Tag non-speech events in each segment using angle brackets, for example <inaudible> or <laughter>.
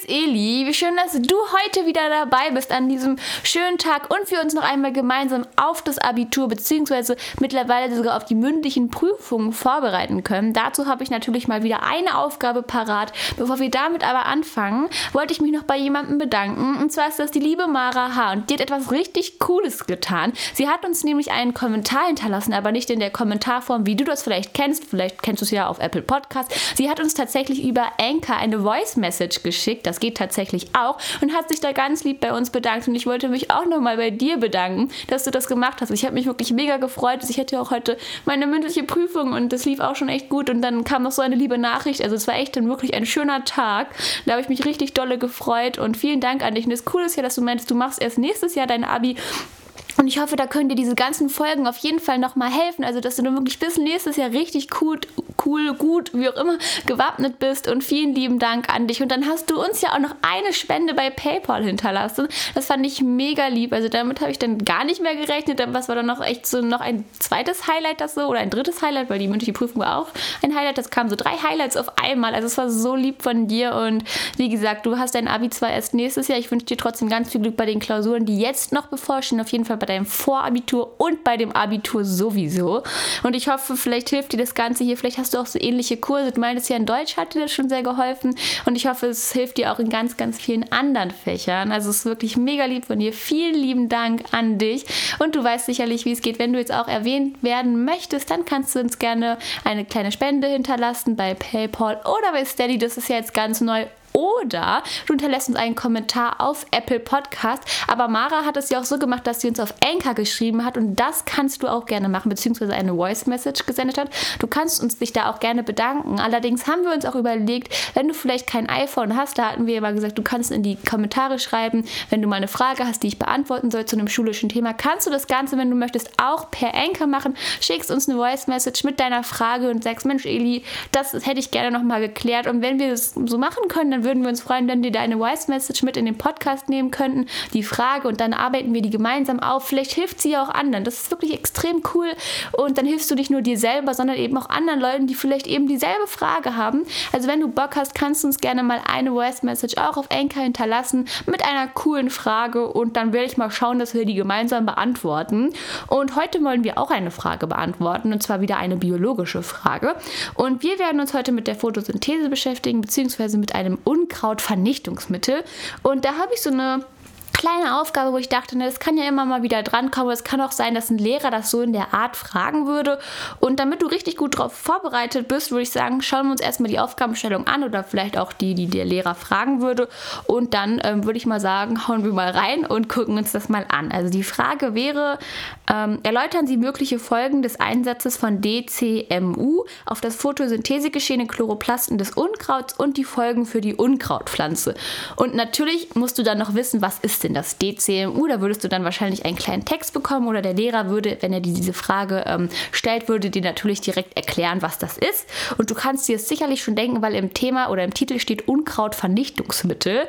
ist Eli. Wie schön, dass du heute wieder dabei bist an diesem schönen Tag und wir uns noch einmal gemeinsam auf das Abitur bzw. mittlerweile sogar auf die mündlichen Prüfungen vorbereiten können. Dazu habe ich natürlich mal wieder eine Aufgabe parat. Bevor wir damit aber anfangen, wollte ich mich noch bei jemandem bedanken. Und zwar ist das die liebe Mara H. Und die hat etwas richtig Cooles getan. Sie hat uns nämlich einen Kommentar hinterlassen, aber nicht in der Kommentarform, wie du das vielleicht kennst. Vielleicht kennst du es ja auf Apple Podcast. Sie hat uns tatsächlich über Anchor eine Voice Message geschickt. Das geht tatsächlich auch. Und hat sich da ganz lieb bei uns bedankt. Und ich wollte mich auch nochmal bei dir bedanken, dass du das gemacht hast. Ich habe mich wirklich mega gefreut. Ich hatte auch heute meine mündliche Prüfung und das lief auch schon echt gut. Und dann kam noch so eine liebe Nachricht. Also es war echt dann wirklich ein schöner Tag. Da habe ich mich richtig dolle gefreut. Und vielen Dank an dich. Und das Coole ist ja, dass du meinst, du machst erst nächstes Jahr dein Abi. Und ich hoffe, da können dir diese ganzen Folgen auf jeden Fall nochmal helfen. Also, dass du dann wirklich bis nächstes Jahr richtig cool, cool, gut, wie auch immer, gewappnet bist. Und vielen lieben Dank an dich. Und dann hast du uns ja auch noch eine Spende bei PayPal hinterlassen. Das fand ich mega lieb. Also, damit habe ich dann gar nicht mehr gerechnet. Was war dann noch echt so noch ein zweites Highlight, das so, oder ein drittes Highlight, weil die mündliche Prüfung war auch ein Highlight. Das kamen so drei Highlights auf einmal. Also, es war so lieb von dir. Und wie gesagt, du hast dein Abi zwar erst nächstes Jahr. Ich wünsche dir trotzdem ganz viel Glück bei den Klausuren, die jetzt noch bevorstehen. Auf jeden Fall bei deinem Vorabitur und bei dem Abitur sowieso. Und ich hoffe, vielleicht hilft dir das Ganze hier. Vielleicht hast du auch so ähnliche Kurse. Du meinst ja, in Deutsch hat dir das schon sehr geholfen. Und ich hoffe, es hilft dir auch in ganz, ganz vielen anderen Fächern. Also es ist wirklich mega lieb von dir. Vielen lieben Dank an dich. Und du weißt sicherlich, wie es geht. Wenn du jetzt auch erwähnt werden möchtest, dann kannst du uns gerne eine kleine Spende hinterlassen bei PayPal oder bei Steady. Das ist ja jetzt ganz neu oder du hinterlässt uns einen Kommentar auf Apple Podcast. Aber Mara hat es ja auch so gemacht, dass sie uns auf Anchor geschrieben hat und das kannst du auch gerne machen, beziehungsweise eine Voice Message gesendet hat. Du kannst uns dich da auch gerne bedanken. Allerdings haben wir uns auch überlegt, wenn du vielleicht kein iPhone hast, da hatten wir immer gesagt, du kannst in die Kommentare schreiben, wenn du mal eine Frage hast, die ich beantworten soll zu einem schulischen Thema, kannst du das Ganze, wenn du möchtest, auch per Anchor machen. Schickst uns eine Voice Message mit deiner Frage und sagst, Mensch, Eli, das hätte ich gerne nochmal geklärt. Und wenn wir das so machen können, dann dann würden wir uns freuen, wenn wir deine Voice Message mit in den Podcast nehmen könnten, die Frage und dann arbeiten wir die gemeinsam auf. Vielleicht hilft sie ja auch anderen. Das ist wirklich extrem cool und dann hilfst du nicht nur dir selber, sondern eben auch anderen Leuten, die vielleicht eben dieselbe Frage haben. Also wenn du Bock hast, kannst du uns gerne mal eine Voice Message auch auf Anchor hinterlassen mit einer coolen Frage und dann werde ich mal schauen, dass wir die gemeinsam beantworten. Und heute wollen wir auch eine Frage beantworten und zwar wieder eine biologische Frage. Und wir werden uns heute mit der Photosynthese beschäftigen, beziehungsweise mit einem Unkrautvernichtungsmittel. Und da habe ich so eine kleine Aufgabe, wo ich dachte, ne, kann ja immer mal wieder drankommen. Es kann auch sein, dass ein Lehrer das so in der Art fragen würde. Und damit du richtig gut darauf vorbereitet bist, würde ich sagen, schauen wir uns erstmal die Aufgabenstellung an oder vielleicht auch die, die der Lehrer fragen würde. Und dann ähm, würde ich mal sagen, hauen wir mal rein und gucken uns das mal an. Also die Frage wäre, ähm, erläutern Sie mögliche Folgen des Einsatzes von DCMU auf das Photosynthesegeschehen in Chloroplasten des Unkrauts und die Folgen für die Unkrautpflanze. Und natürlich musst du dann noch wissen, was ist denn denn das DCMU? Da würdest du dann wahrscheinlich einen kleinen Text bekommen oder der Lehrer würde, wenn er dir diese Frage ähm, stellt, würde dir natürlich direkt erklären, was das ist. Und du kannst dir es sicherlich schon denken, weil im Thema oder im Titel steht Unkrautvernichtungsmittel.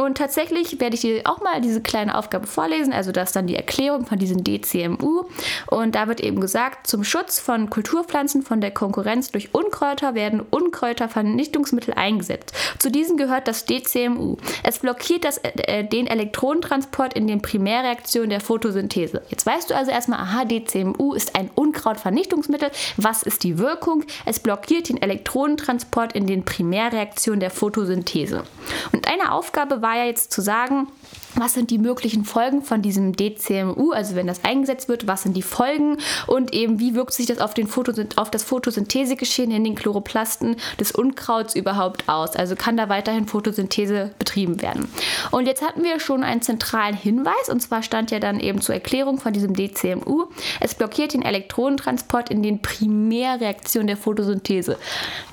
Und tatsächlich werde ich dir auch mal diese kleine Aufgabe vorlesen. Also das ist dann die Erklärung von diesem DCMU. Und da wird eben gesagt, zum Schutz von Kulturpflanzen von der Konkurrenz durch Unkräuter werden Unkräutervernichtungsmittel eingesetzt. Zu diesen gehört das DCMU. Es blockiert das, äh, den Elektron Elektrotransport in den Primärreaktionen der Photosynthese. Jetzt weißt du also erstmal, aha, DCMU ist ein Unkrautvernichtungsmittel. Was ist die Wirkung? Es blockiert den Elektronentransport in den Primärreaktionen der Photosynthese. Und eine Aufgabe war ja jetzt zu sagen, was sind die möglichen Folgen von diesem DCMU, also wenn das eingesetzt wird, was sind die Folgen und eben wie wirkt sich das auf, den auf das Photosynthesegeschehen in den Chloroplasten des Unkrauts überhaupt aus? Also kann da weiterhin Photosynthese betrieben werden. Und jetzt hatten wir schon einen zentralen Hinweis und zwar stand ja dann eben zur Erklärung von diesem DCMU, es blockiert den Elektronentransport in den Primärreaktionen der Photosynthese.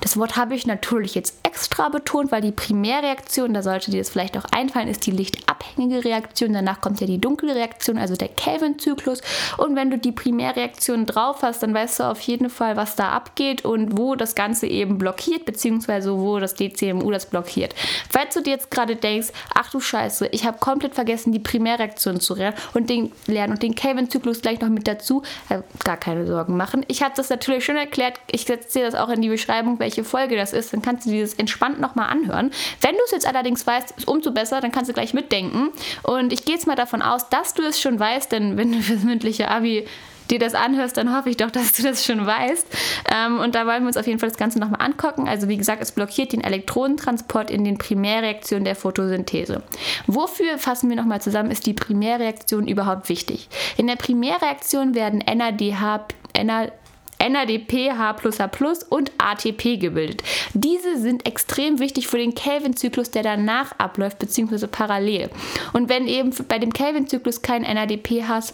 Das Wort habe ich natürlich jetzt extra betont, weil die Primärreaktion, da sollte dir das vielleicht auch einfallen, ist die lichtabhängige helle Reaktion, danach kommt ja die dunkle Reaktion, also der Kelvin-Zyklus. Und wenn du die Primärreaktion drauf hast, dann weißt du auf jeden Fall, was da abgeht und wo das Ganze eben blockiert, beziehungsweise wo das DCMU das blockiert. Falls du dir jetzt gerade denkst, ach du Scheiße, ich habe komplett vergessen, die Primärreaktion zu lernen und den, lernen und den Kelvin-Zyklus gleich noch mit dazu, äh, gar keine Sorgen machen. Ich habe das natürlich schon erklärt, ich setze dir das auch in die Beschreibung, welche Folge das ist, dann kannst du dieses entspannt nochmal anhören. Wenn du es jetzt allerdings weißt, ist umso besser, dann kannst du gleich mitdenken. Und ich gehe jetzt mal davon aus, dass du es schon weißt, denn wenn du fürs mündliche Abi dir das anhörst, dann hoffe ich doch, dass du das schon weißt. Ähm, und da wollen wir uns auf jeden Fall das Ganze nochmal angucken. Also wie gesagt, es blockiert den Elektronentransport in den Primärreaktionen der Photosynthese. Wofür, fassen wir nochmal zusammen, ist die Primärreaktion überhaupt wichtig? In der Primärreaktion werden NADH, NADH NADP, H++ und ATP gebildet. Diese sind extrem wichtig für den Kelvin-Zyklus, der danach abläuft, beziehungsweise parallel. Und wenn eben bei dem Kelvin-Zyklus kein NADP, H++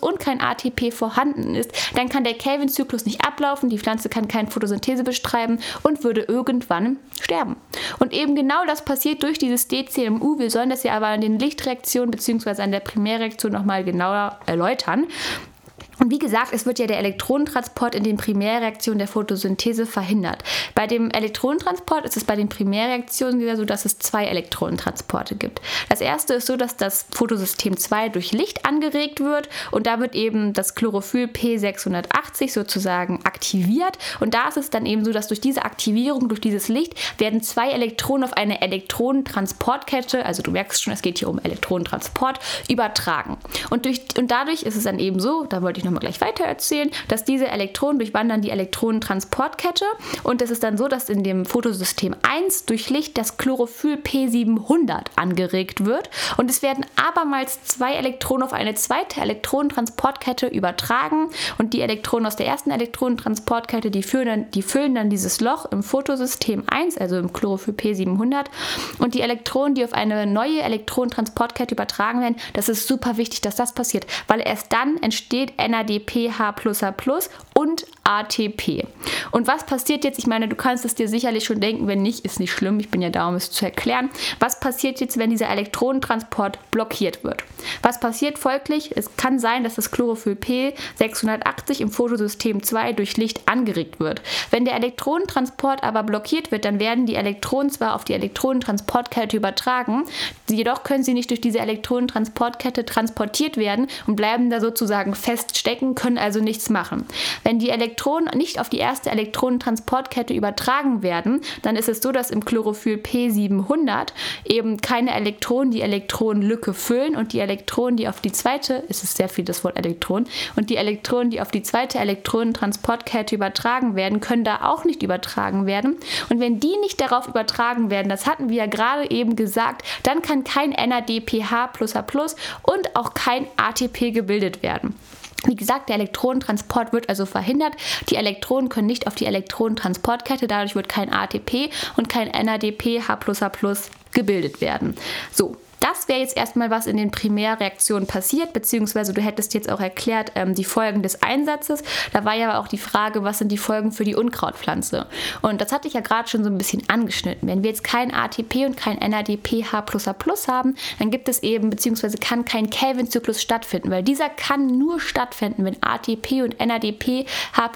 und kein ATP vorhanden ist, dann kann der Kelvin-Zyklus nicht ablaufen, die Pflanze kann keine Photosynthese bestreiben und würde irgendwann sterben. Und eben genau das passiert durch dieses DCMU. Wir sollen das ja aber an den Lichtreaktionen bzw. an der Primärreaktion nochmal genauer erläutern. Und wie gesagt, es wird ja der Elektronentransport in den Primärreaktionen der Photosynthese verhindert. Bei dem Elektronentransport ist es bei den Primärreaktionen wieder so, dass es zwei Elektronentransporte gibt. Das erste ist so, dass das Photosystem 2 durch Licht angeregt wird und da wird eben das Chlorophyll P680 sozusagen aktiviert und da ist es dann eben so, dass durch diese Aktivierung, durch dieses Licht werden zwei Elektronen auf eine Elektronentransportkette, also du merkst schon, es geht hier um Elektronentransport, übertragen. Und, durch, und dadurch ist es dann eben so, da wollte ich noch nochmal gleich weiter erzählen, dass diese Elektronen durchwandern die Elektronentransportkette. Und es ist dann so, dass in dem Photosystem 1 durch Licht das Chlorophyll P700 angeregt wird. Und es werden abermals zwei Elektronen auf eine zweite Elektronentransportkette übertragen. Und die Elektronen aus der ersten Elektronentransportkette, die füllen dann, die füllen dann dieses Loch im Photosystem 1, also im Chlorophyll P700 und die Elektronen, die auf eine neue Elektronentransportkette übertragen werden, das ist super wichtig, dass das passiert, weil erst dann entsteht NADPH und ATP. Und was passiert jetzt? Ich meine, du kannst es dir sicherlich schon denken, wenn nicht, ist nicht schlimm. Ich bin ja da, um es zu erklären. Was passiert jetzt, wenn dieser Elektronentransport blockiert wird? Was passiert folglich? Es kann sein, dass das Chlorophyll P680 im Photosystem 2 durch Licht angeregt wird. Wenn der Elektronentransport aber blockiert wird, dann werden die Elektronen zwar auf die Elektronentransportkette übertragen, jedoch können sie nicht durch diese Elektronentransportkette transportiert werden und bleiben da sozusagen feststecken, können also nichts machen. Wenn die Elektronen Elektronen nicht auf die erste Elektronentransportkette übertragen werden, dann ist es so, dass im Chlorophyll P700 eben keine Elektronen die Elektronenlücke füllen und die Elektronen, die auf die zweite, es ist sehr viel das Wort Elektron, und die Elektronen, die auf die zweite Elektronentransportkette übertragen werden, können da auch nicht übertragen werden. Und wenn die nicht darauf übertragen werden, das hatten wir ja gerade eben gesagt, dann kann kein NADPH und auch kein ATP gebildet werden. Wie gesagt, der Elektronentransport wird also verhindert. Die Elektronen können nicht auf die Elektronentransportkette, dadurch wird kein ATP und kein NADP H gebildet werden. So, das wäre jetzt erstmal, was in den Primärreaktionen passiert, beziehungsweise du hättest jetzt auch erklärt ähm, die Folgen des Einsatzes. Da war ja auch die Frage, was sind die Folgen für die Unkrautpflanze? Und das hatte ich ja gerade schon so ein bisschen angeschnitten. Wenn wir jetzt kein ATP und kein NADPH haben, dann gibt es eben, beziehungsweise kann kein Kelvin-Zyklus stattfinden, weil dieser kann nur stattfinden, wenn ATP und NADPH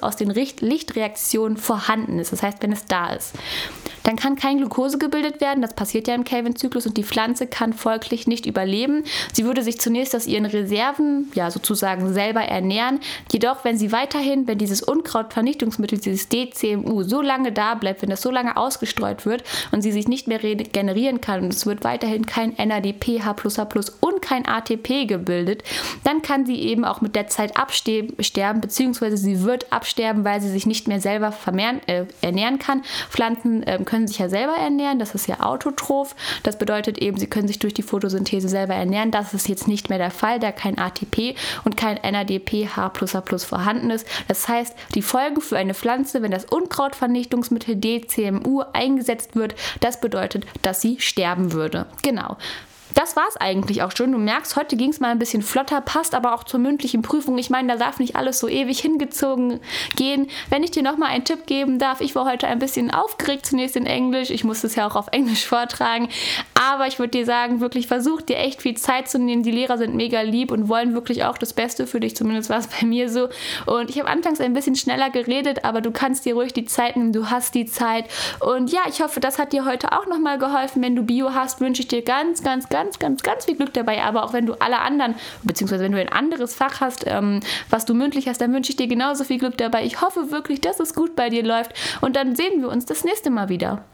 aus den Lichtreaktionen vorhanden ist. Das heißt, wenn es da ist. Dann kann kein Glucose gebildet werden, das passiert ja im Kelvin-Zyklus und die Pflanze kann folglich nicht überleben. Sie würde sich zunächst aus ihren Reserven, ja sozusagen selber ernähren. Jedoch, wenn sie weiterhin, wenn dieses Unkrautvernichtungsmittel, dieses DCMU so lange da bleibt, wenn das so lange ausgestreut wird und sie sich nicht mehr regenerieren kann und es wird weiterhin kein NADP, H++ und kein ATP gebildet, dann kann sie eben auch mit der Zeit absterben, beziehungsweise sie wird absterben, weil sie sich nicht mehr selber vermehren, äh, ernähren kann. Pflanzen äh, können sich ja selber ernähren, das ist ja autotroph. Das bedeutet eben, sie können sich durch die Photosynthese selber ernähren. Das ist jetzt nicht mehr der Fall, da kein ATP und kein NADP H++ vorhanden ist. Das heißt, die Folgen für eine Pflanze, wenn das Unkrautvernichtungsmittel DCMU eingesetzt wird, das bedeutet, dass sie sterben würde. Genau das war es eigentlich auch schon. Du merkst, heute ging es mal ein bisschen flotter, passt aber auch zur mündlichen Prüfung. Ich meine, da darf nicht alles so ewig hingezogen gehen. Wenn ich dir nochmal einen Tipp geben darf, ich war heute ein bisschen aufgeregt, zunächst in Englisch. Ich musste es ja auch auf Englisch vortragen. Aber ich würde dir sagen, wirklich versuch dir echt viel Zeit zu nehmen. Die Lehrer sind mega lieb und wollen wirklich auch das Beste für dich. Zumindest war es <laughs> bei mir so. Und ich habe anfangs ein bisschen schneller geredet, aber du kannst dir ruhig die Zeit nehmen. Du hast die Zeit. Und ja, ich hoffe, das hat dir heute auch nochmal geholfen. Wenn du Bio hast, wünsche ich dir ganz, ganz, ganz, ganz, ganz viel Glück dabei. Aber auch wenn du alle anderen, beziehungsweise wenn du ein anderes Fach hast, ähm, was du mündlich hast, dann wünsche ich dir genauso viel Glück dabei. Ich hoffe wirklich, dass es gut bei dir läuft. Und dann sehen wir uns das nächste Mal wieder.